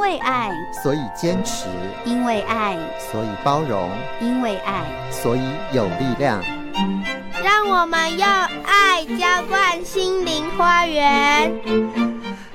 为爱，所以坚持；因为爱，所以包容；因为爱，所以有力量。让我们用爱浇灌心灵花园。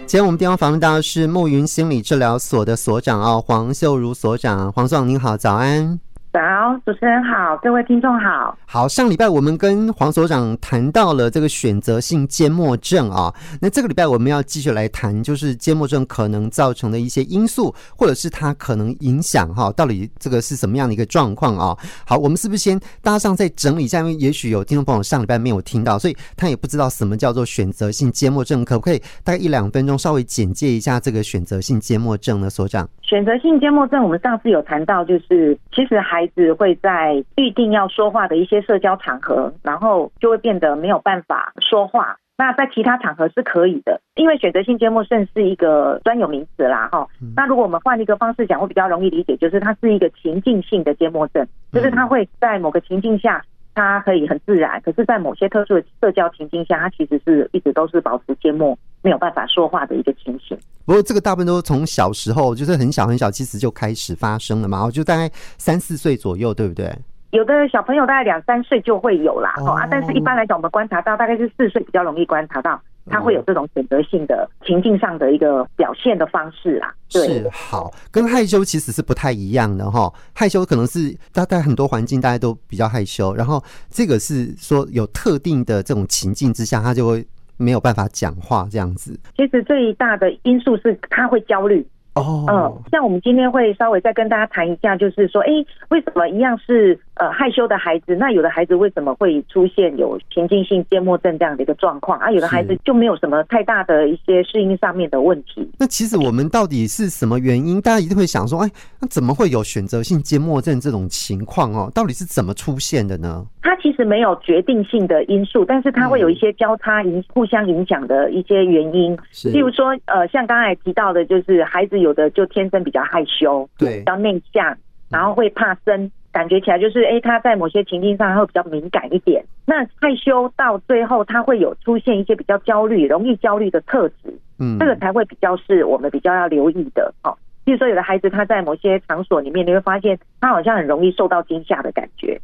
今天我们电话访问到的是暮云心理治疗所的所长哦，黄秀如所长。黄所长您好，早安。早，主持人好，各位听众好。好，上礼拜我们跟黄所长谈到了这个选择性缄默症啊，那这个礼拜我们要继续来谈，就是缄默症可能造成的一些因素，或者是它可能影响哈，到底这个是什么样的一个状况啊？好，我们是不是先搭上再整理一下？因为也许有听众朋友上礼拜没有听到，所以他也不知道什么叫做选择性缄默症，可不可以大概一两分钟稍微简介一下这个选择性缄默症呢？所长，选择性缄默症，我们上次有谈到，就是其实孩子会在预定要说话的一些社交场合，然后就会变得没有办法说话。那在其他场合是可以的，因为选择性缄默症是一个专有名词啦，哈。那如果我们换一个方式讲，会比较容易理解，就是它是一个情境性的缄默症，就是它会在某个情境下，它可以很自然，可是在某些特殊的社交情境下，它其实是一直都是保持缄默，没有办法说话的一个情形。不过这个大部分都从小时候，就是很小很小，其实就开始发生了嘛，就大概三四岁左右，对不对？有的小朋友大概两三岁就会有啦，哦啊，但是一般来讲，我们观察到大概是四岁比较容易观察到，他会有这种选择性的情境上的一个表现的方式啦。对，是好，跟害羞其实是不太一样的哈。害羞可能是大概很多环境大家都比较害羞，然后这个是说有特定的这种情境之下，他就会没有办法讲话这样子。其实最大的因素是他会焦虑。哦，嗯，像我们今天会稍微再跟大家谈一下，就是说，哎，为什么一样是呃害羞的孩子，那有的孩子为什么会出现有平静性缄默症这样的一个状况啊？有的孩子就没有什么太大的一些适应上面的问题。那其实我们到底是什么原因？大家一定会想说，哎，那怎么会有选择性缄默症这种情况哦？到底是怎么出现的呢？它其实没有决定性的因素，但是它会有一些交叉影、互相影响的一些原因。是，例如说，呃，像刚才提到的，就是孩子有的就天生比较害羞，对，比较内向，然后会怕生，感觉起来就是，哎，他在某些情境上他会比较敏感一点。那害羞到最后，他会有出现一些比较焦虑、容易焦虑的特质，嗯，这个才会比较是我们比较要留意的。哦，比如说有的孩子他在某些场所里面，你会发现他好像很容易受到惊吓的感觉。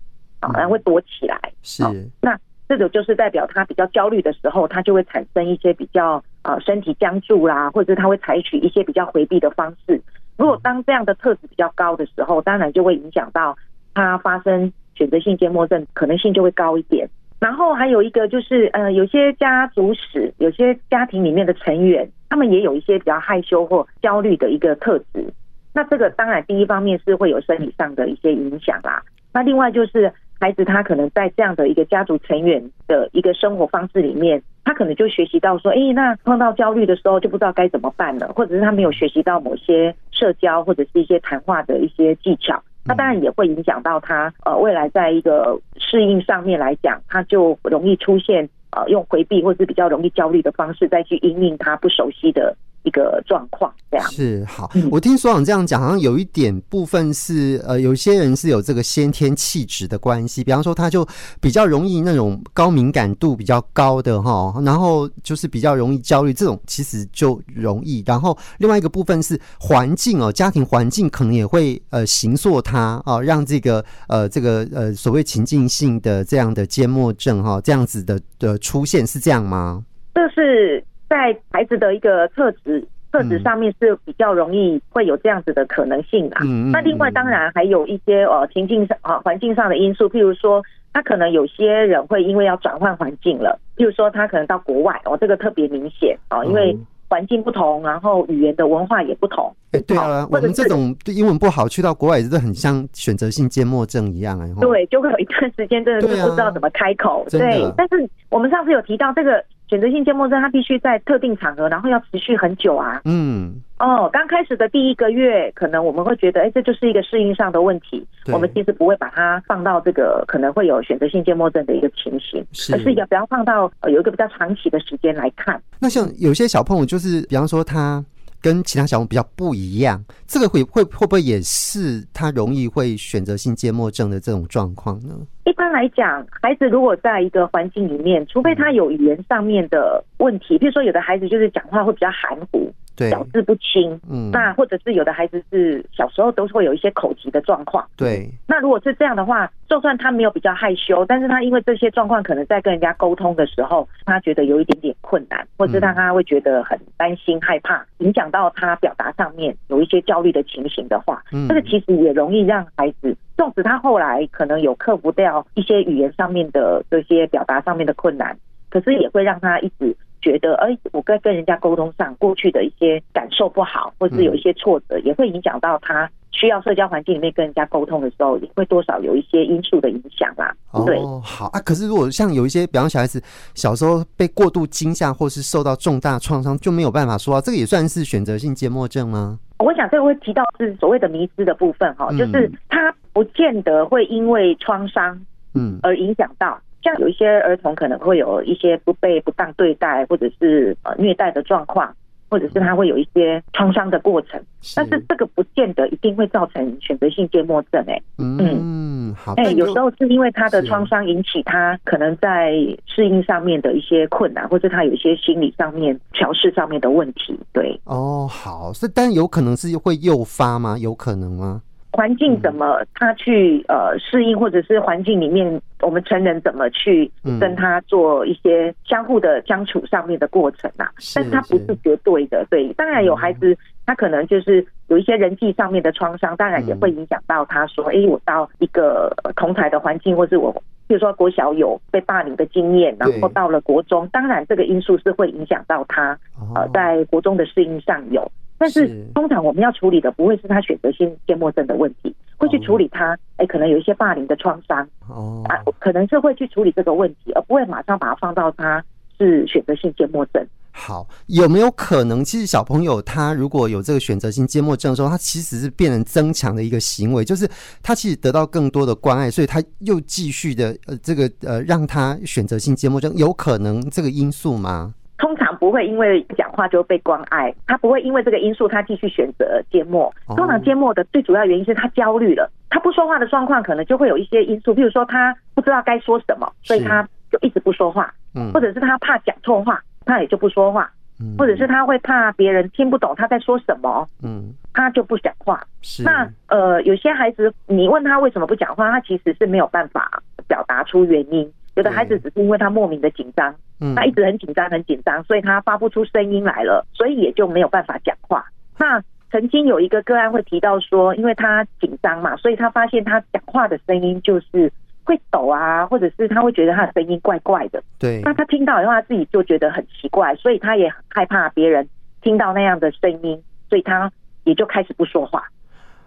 然后会躲起来，是。那这种就是代表他比较焦虑的时候，他就会产生一些比较呃身体僵住啦，或者他会采取一些比较回避的方式。如果当这样的特质比较高的时候，当然就会影响到他发生选择性缄默症可能性就会高一点。然后还有一个就是呃，有些家族史，有些家庭里面的成员，他们也有一些比较害羞或焦虑的一个特质。那这个当然第一方面是会有生理上的一些影响啦。那另外就是。孩子他可能在这样的一个家族成员的一个生活方式里面，他可能就学习到说，哎，那碰到焦虑的时候就不知道该怎么办了，或者是他没有学习到某些社交或者是一些谈话的一些技巧，那当然也会影响到他呃未来在一个适应上面来讲，他就容易出现呃用回避或是比较容易焦虑的方式再去应应他不熟悉的。一个状况这样是好，我听所长这样讲，好像有一点部分是呃，有些人是有这个先天气质的关系，比方说他就比较容易那种高敏感度比较高的哈，然后就是比较容易焦虑，这种其实就容易。然后另外一个部分是环境哦，家庭环境可能也会呃形塑他啊，让这个呃这个呃所谓情境性的这样的缄默症哈，这样子的的出现是这样吗？这是。在孩子的一个特质特质上面是比较容易会有这样子的可能性的。那另外当然还有一些呃情境上啊环境上的因素，譬如说他可能有些人会因为要转换环境了，譬如说他可能到国外哦，这个特别明显哦，因为环境不同，然后语言的文化也不同。哎，对啊，我们这种英文不好去到国外，真的很像选择性缄默症一样啊。对，就会有一段时间真的是不知道怎么开口。对，但是我们上次有提到这个。选择性缄默症，它必须在特定场合，然后要持续很久啊。嗯，哦，刚开始的第一个月，可能我们会觉得，哎，这就是一个适应上的问题。我们其实不会把它放到这个可能会有选择性缄默症的一个情形，是而是要不要放到有一个比较长期的时间来看。那像有些小朋友，就是比方说他。跟其他小朋友比较不一样，这个会会会不会也是他容易会选择性缄默症的这种状况呢？一般来讲，孩子如果在一个环境里面，除非他有语言上面的问题，比如说有的孩子就是讲话会比较含糊，咬字不清，嗯，那或者是有的孩子是小时候都会有一些口疾的状况，对。那如果是这样的话，就算他没有比较害羞，但是他因为这些状况，可能在跟人家沟通的时候，他觉得有一点点困难，或者是他他会觉得很担心、害怕，影响到他表达上面有一些焦虑的情形的话，嗯，这个其实也容易让孩子，纵使他后来可能有克服掉一些语言上面的这些表达上面的困难，可是也会让他一直。觉得，哎，我在跟人家沟通上，过去的一些感受不好，或者是有一些挫折，也会影响到他需要社交环境里面跟人家沟通的时候，也会多少有一些因素的影响啦。对，哦，好啊。可是如果像有一些，比方小孩子小时候被过度惊吓，或是受到重大创伤，就没有办法说啊，这个也算是选择性缄默症吗？我想这个会提到是所谓的迷失的部分哈，就是他不见得会因为创伤，嗯，而影响到。像有一些儿童可能会有一些不被不当对待，或者是呃虐待的状况，或者是他会有一些创伤的过程，但是这个不见得一定会造成选择性缄默症。哎，嗯，好，哎，有时候是因为他的创伤引起他可能在适应上面的一些困难，或者他有一些心理上面调试上面的问题。对，哦，好，是，但有可能是会诱发吗？有可能吗？环境怎么他去呃适应，或者是环境里面我们成人怎么去跟他做一些相互的相处上面的过程啊？但是他不是绝对的，对。当然有孩子他可能就是有一些人际上面的创伤，当然也会影响到他说，哎，我到一个同台的环境，或是我比如说国小有被霸凌的经验，然后到了国中，当然这个因素是会影响到他呃在国中的适应上有。但是通常我们要处理的不会是他选择性缄默症的问题，会去处理他哎可能有一些霸凌的创伤哦啊，可能是会去处理这个问题，而不会马上把它放到他是选择性缄默症。好，有没有可能其实小朋友他如果有这个选择性缄默症的时候，他其实是变成增强的一个行为，就是他其实得到更多的关爱，所以他又继续的呃这个呃让他选择性缄默症，有可能这个因素吗？通常不会因为讲话就被关爱，他不会因为这个因素他继续选择缄默。通常缄默的最主要原因是他焦虑了，他不说话的状况可能就会有一些因素，比如说他不知道该说什么，所以他就一直不说话，或者是他怕讲错话，他也就不说话，或者是他会怕别人听不懂他在说什么，嗯，他就不讲话。那呃，有些孩子你问他为什么不讲话，他其实是没有办法表达出原因。有的孩子只是因为他莫名的紧张，他一直很紧张很紧张，所以他发不出声音来了，所以也就没有办法讲话。那曾经有一个个案会提到说，因为他紧张嘛，所以他发现他讲话的声音就是会抖啊，或者是他会觉得他的声音怪怪的。对，那他听到以后他自己就觉得很奇怪，所以他也很害怕别人听到那样的声音，所以他也就开始不说话。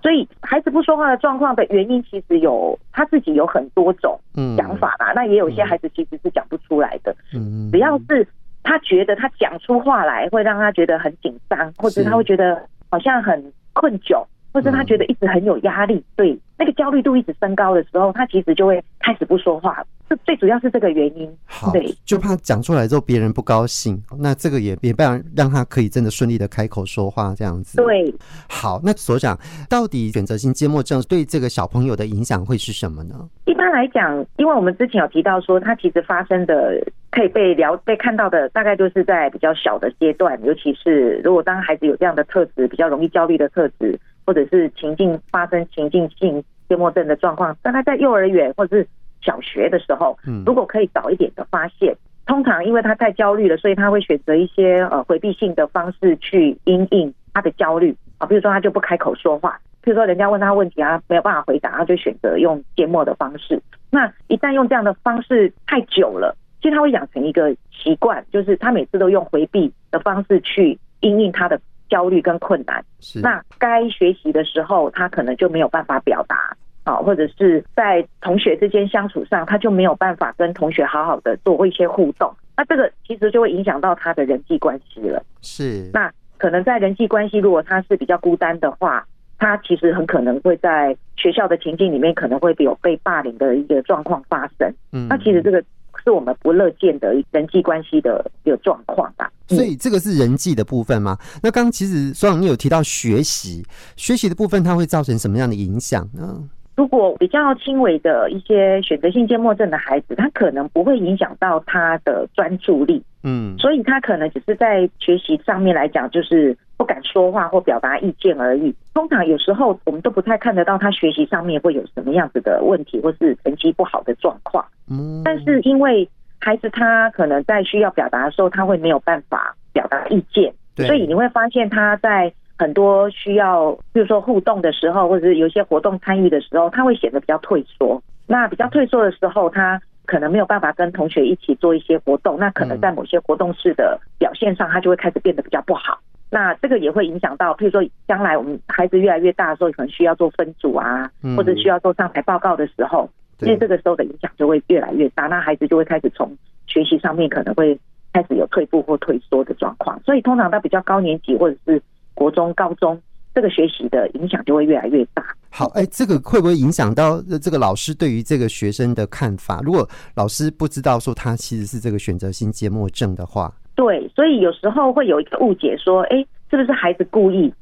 所以孩子不说话的状况的原因，其实有他自己有很多种想法啦。那也有些孩子其实是讲不出来的。嗯，只要是他觉得他讲出话来会让他觉得很紧张，或者他会觉得好像很困窘，或者他觉得一直很有压力，对，那个焦虑度一直升高的时候，他其实就会开始不说话。这最主要是这个原因，好，对，就怕讲出来之后别人不高兴，那这个也也不让让他可以真的顺利的开口说话这样子。对，好，那所长到底选择性缄默症对这个小朋友的影响会是什么呢？一般来讲，因为我们之前有提到说，他其实发生的可以被聊被看到的，大概就是在比较小的阶段，尤其是如果当孩子有这样的特质，比较容易焦虑的特质，或者是情境发生情境性缄默症的状况，大概在幼儿园或者是。小学的时候，如果可以早一点的发现，通常因为他太焦虑了，所以他会选择一些呃回避性的方式去因应他的焦虑啊，比如说他就不开口说话，比如说人家问他问题啊，没有办法回答，他就选择用缄默的方式。那一旦用这样的方式太久了，其实他会养成一个习惯，就是他每次都用回避的方式去因应他的焦虑跟困难。那该学习的时候，他可能就没有办法表达。啊，或者是在同学之间相处上，他就没有办法跟同学好好的做一些互动，那这个其实就会影响到他的人际关系了。是，那可能在人际关系，如果他是比较孤单的话，他其实很可能会在学校的情境里面，可能会有被霸凌的一个状况发生。嗯，那其实这个是我们不乐见的人际关系的一个状况吧。所以这个是人际的部分吗？那刚刚其实所长你有提到学习，学习的部分它会造成什么样的影响呢？如果比较轻微的一些选择性缄默症的孩子，他可能不会影响到他的专注力，嗯，所以他可能只是在学习上面来讲，就是不不敢说话或表达意见而已。通常有时候我们都不太看得到他学习上面会有什么样子的问题，或是成绩不好的状况。嗯，但是因为孩子他可能在需要表达的时候，他会没有办法表达意见，所以你会发现他在很多需要，比如说互动的时候，或者是有些活动参与的时候，他会显得比较退缩。那比较退缩的时候，他可能没有办法跟同学一起做一些活动，那可能在某些活动式的表现上，他就会开始变得比较不好。那这个也会影响到，譬如说将来我们孩子越来越大的时候，可能需要做分组啊，或者需要做上台报告的时候，因为这个时候的影响就会越来越大，那孩子就会开始从学习上面可能会开始有退步或退缩的状况。所以通常到比较高年级或者是国中、高中，这个学习的影响就会越来越大。好，哎，这个会不会影响到这个老师对于这个学生的看法？如果老师不知道说他其实是这个选择性缄默症的话，对，所以有时候会有一个误解，说，哎，是不是孩子故意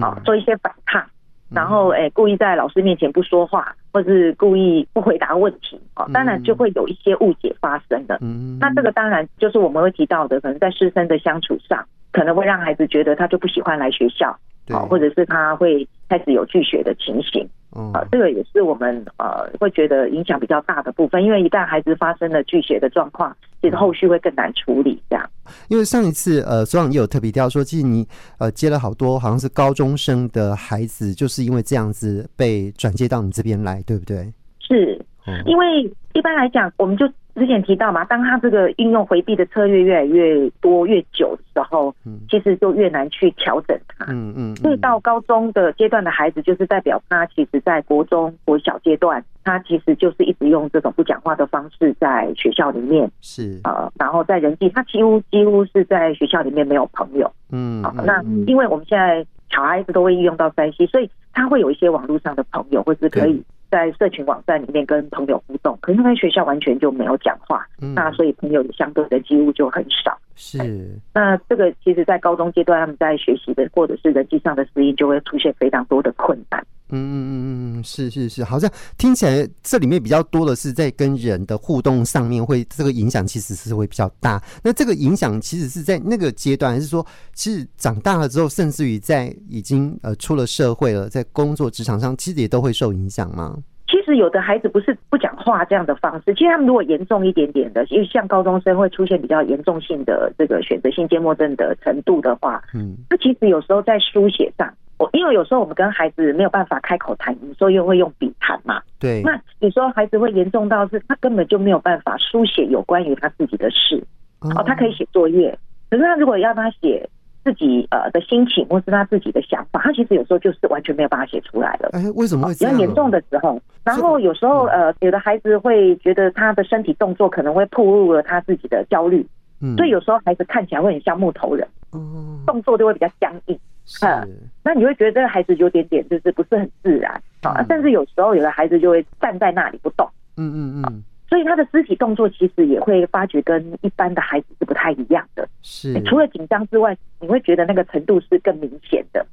啊做一些反抗，然后哎故意在老师面前不说话，或是故意不回答问题啊？当然就会有一些误解发生的。嗯，那这个当然就是我们会提到的，可能在师生的相处上，可能会让孩子觉得他就不喜欢来学校。好，或者是他会开始有拒学的情形，啊，这个也是我们呃会觉得影响比较大的部分，因为一旦孩子发生了拒学的状况，其实后续会更难处理。这样，因为上一次呃，所长也有特别提到说，其实你呃接了好多好像是高中生的孩子，就是因为这样子被转接到你这边来，对不对？是，因为一般来讲，我们就。之前提到嘛，当他这个应用回避的策略越来越多、越久的时候，其实就越难去调整他。嗯嗯。所以到高中的阶段的孩子，就是代表他其实在国中、国小阶段，他其实就是一直用这种不讲话的方式在学校里面。是。呃，然后在人际，他几乎几乎是在学校里面没有朋友。嗯。好，那因为我们现在小孩子都会运用到三 C，所以他会有一些网络上的朋友，或是可以。在社群网站里面跟朋友互动，可是他在学校完全就没有讲话，嗯、那所以朋友相对的几乎就很少。是，那这个其实，在高中阶段，他们在学习的或者是人际上的适应，就会出现非常多的困难。嗯嗯嗯嗯，是是是，好像听起来这里面比较多的是在跟人的互动上面会这个影响，其实是会比较大。那这个影响其实是在那个阶段，还是说其实长大了之后，甚至于在已经呃出了社会了，在工作职场上，其实也都会受影响吗？其实有的孩子不是不讲话这样的方式，其实他们如果严重一点点的，因为像高中生会出现比较严重性的这个选择性缄默症的程度的话，嗯，那其实有时候在书写上。我因为有时候我们跟孩子没有办法开口谈，有时候又会用笔谈嘛。对。那有时候孩子会严重到是他根本就没有办法书写有关于他自己的事。哦。他可以写作业，可是他如果要他写自己呃的心情或是他自己的想法，他其实有时候就是完全没有办法写出来了。哎，为什么会？比较严重的时候，然后有时候呃，有的孩子会觉得他的身体动作可能会暴露了他自己的焦虑。嗯。所以有时候孩子看起来会很像木头人。嗯。动作就会比较僵硬。嗯，那你会觉得这个孩子有点点就是不是很自然啊，嗯、甚至有时候有的孩子就会站在那里不动，嗯嗯嗯，所以他的肢体动作其实也会发觉跟一般的孩子是不太一样的。是，除了紧张之外，你会觉得那个程度是更明显的。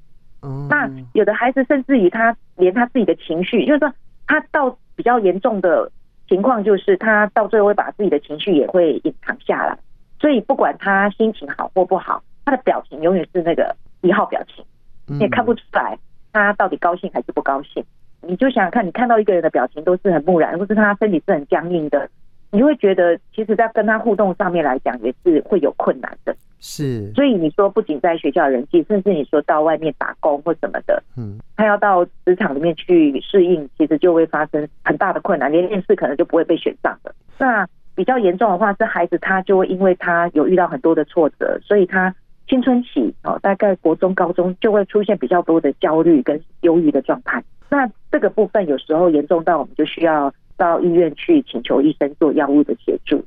嗯，那有的孩子甚至于他连他自己的情绪，就是说他到比较严重的情况，就是他到最后会把自己的情绪也会隐藏下来，所以不管他心情好或不好，他的表情永远是那个。一号表情，你也看不出来他到底高兴还是不高兴。你就想想看，你看到一个人的表情都是很木然，或是他身体是很僵硬的，你会觉得其实，在跟他互动上面来讲，也是会有困难的。是，所以你说不仅在学校人际，甚至你说到外面打工或什么的，嗯，他要到职场里面去适应，其实就会发生很大的困难，连面试可能就不会被选上的。那比较严重的话，是孩子他就会因为他有遇到很多的挫折，所以他。青春期哦，大概国中、高中就会出现比较多的焦虑跟忧郁的状态。那这个部分有时候严重到我们就需要到医院去请求医生做药物的协助。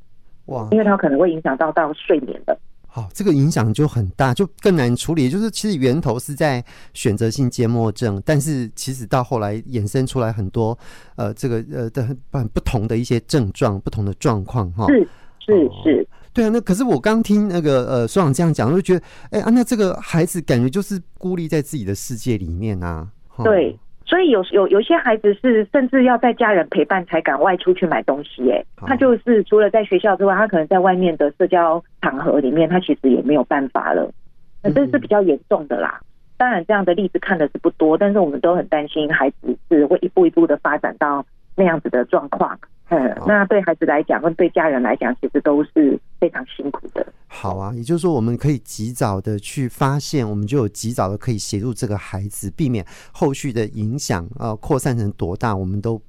哇，因为它可能会影响到到睡眠的。好，这个影响就很大，就更难处理。就是其实源头是在选择性缄默症，但是其实到后来衍生出来很多呃，这个呃的很不同的一些症状、不同的状况哈。是是是。对啊，那可是我刚听那个呃所长这样讲，我就觉得，哎啊，那这个孩子感觉就是孤立在自己的世界里面啊。对，所以有有有些孩子是甚至要在家人陪伴才敢外出去买东西，哎，他就是除了在学校之外，他可能在外面的社交场合里面，他其实也没有办法了。那这是比较严重的啦。当然这样的例子看的是不多，但是我们都很担心孩子是会一步一步的发展到那样子的状况。嗯，那对孩子来讲，跟对家人来讲，其实都是非常辛苦的。好啊，也就是说，我们可以及早的去发现，我们就有及早的可以协助这个孩子，避免后续的影响呃扩散成多大，我们都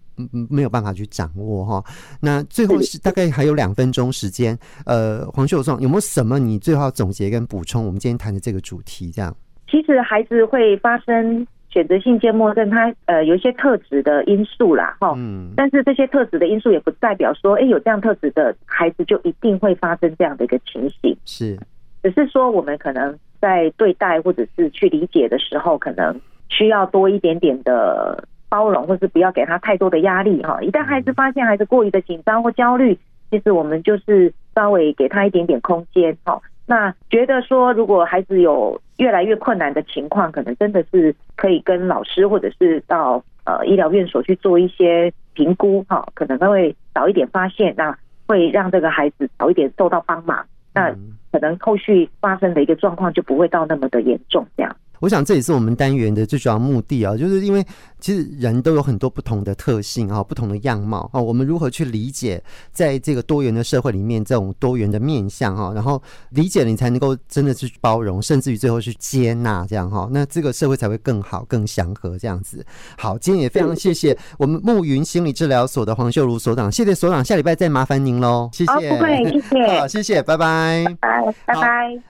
没有办法去掌握哈。那最后是大概还有两分钟时间，呃，黄秀壮有没有什么你最后要总结跟补充？我们今天谈的这个主题，这样。其实孩子会发生。选择性缄默症，它呃有一些特质的因素啦，哈，嗯，但是这些特质的因素也不代表说，哎，有这样特质的孩子就一定会发生这样的一个情形，是，只是说我们可能在对待或者是去理解的时候，可能需要多一点点的包容，或是不要给他太多的压力，哈，一旦孩子发现孩子过于的紧张或焦虑，其实我们就是稍微给他一点点空间，哈。那觉得说，如果孩子有越来越困难的情况，可能真的是可以跟老师或者是到呃医疗院所去做一些评估哈，可能他会早一点发现，那会让这个孩子早一点受到帮忙，那可能后续发生的一个状况就不会到那么的严重这样。我想这也是我们单元的最主要目的啊，就是因为其实人都有很多不同的特性啊，不同的样貌啊，我们如何去理解在这个多元的社会里面这种多元的面向哈，然后理解了你才能够真的去包容，甚至于最后去接纳这样哈，那这个社会才会更好、更祥和这样子。好，今天也非常谢谢我们暮云心理治疗所的黄秀如所长，谢谢所长，下礼拜再麻烦您喽，谢谢，不会，谢谢，好，谢谢，拜拜，拜拜，拜拜。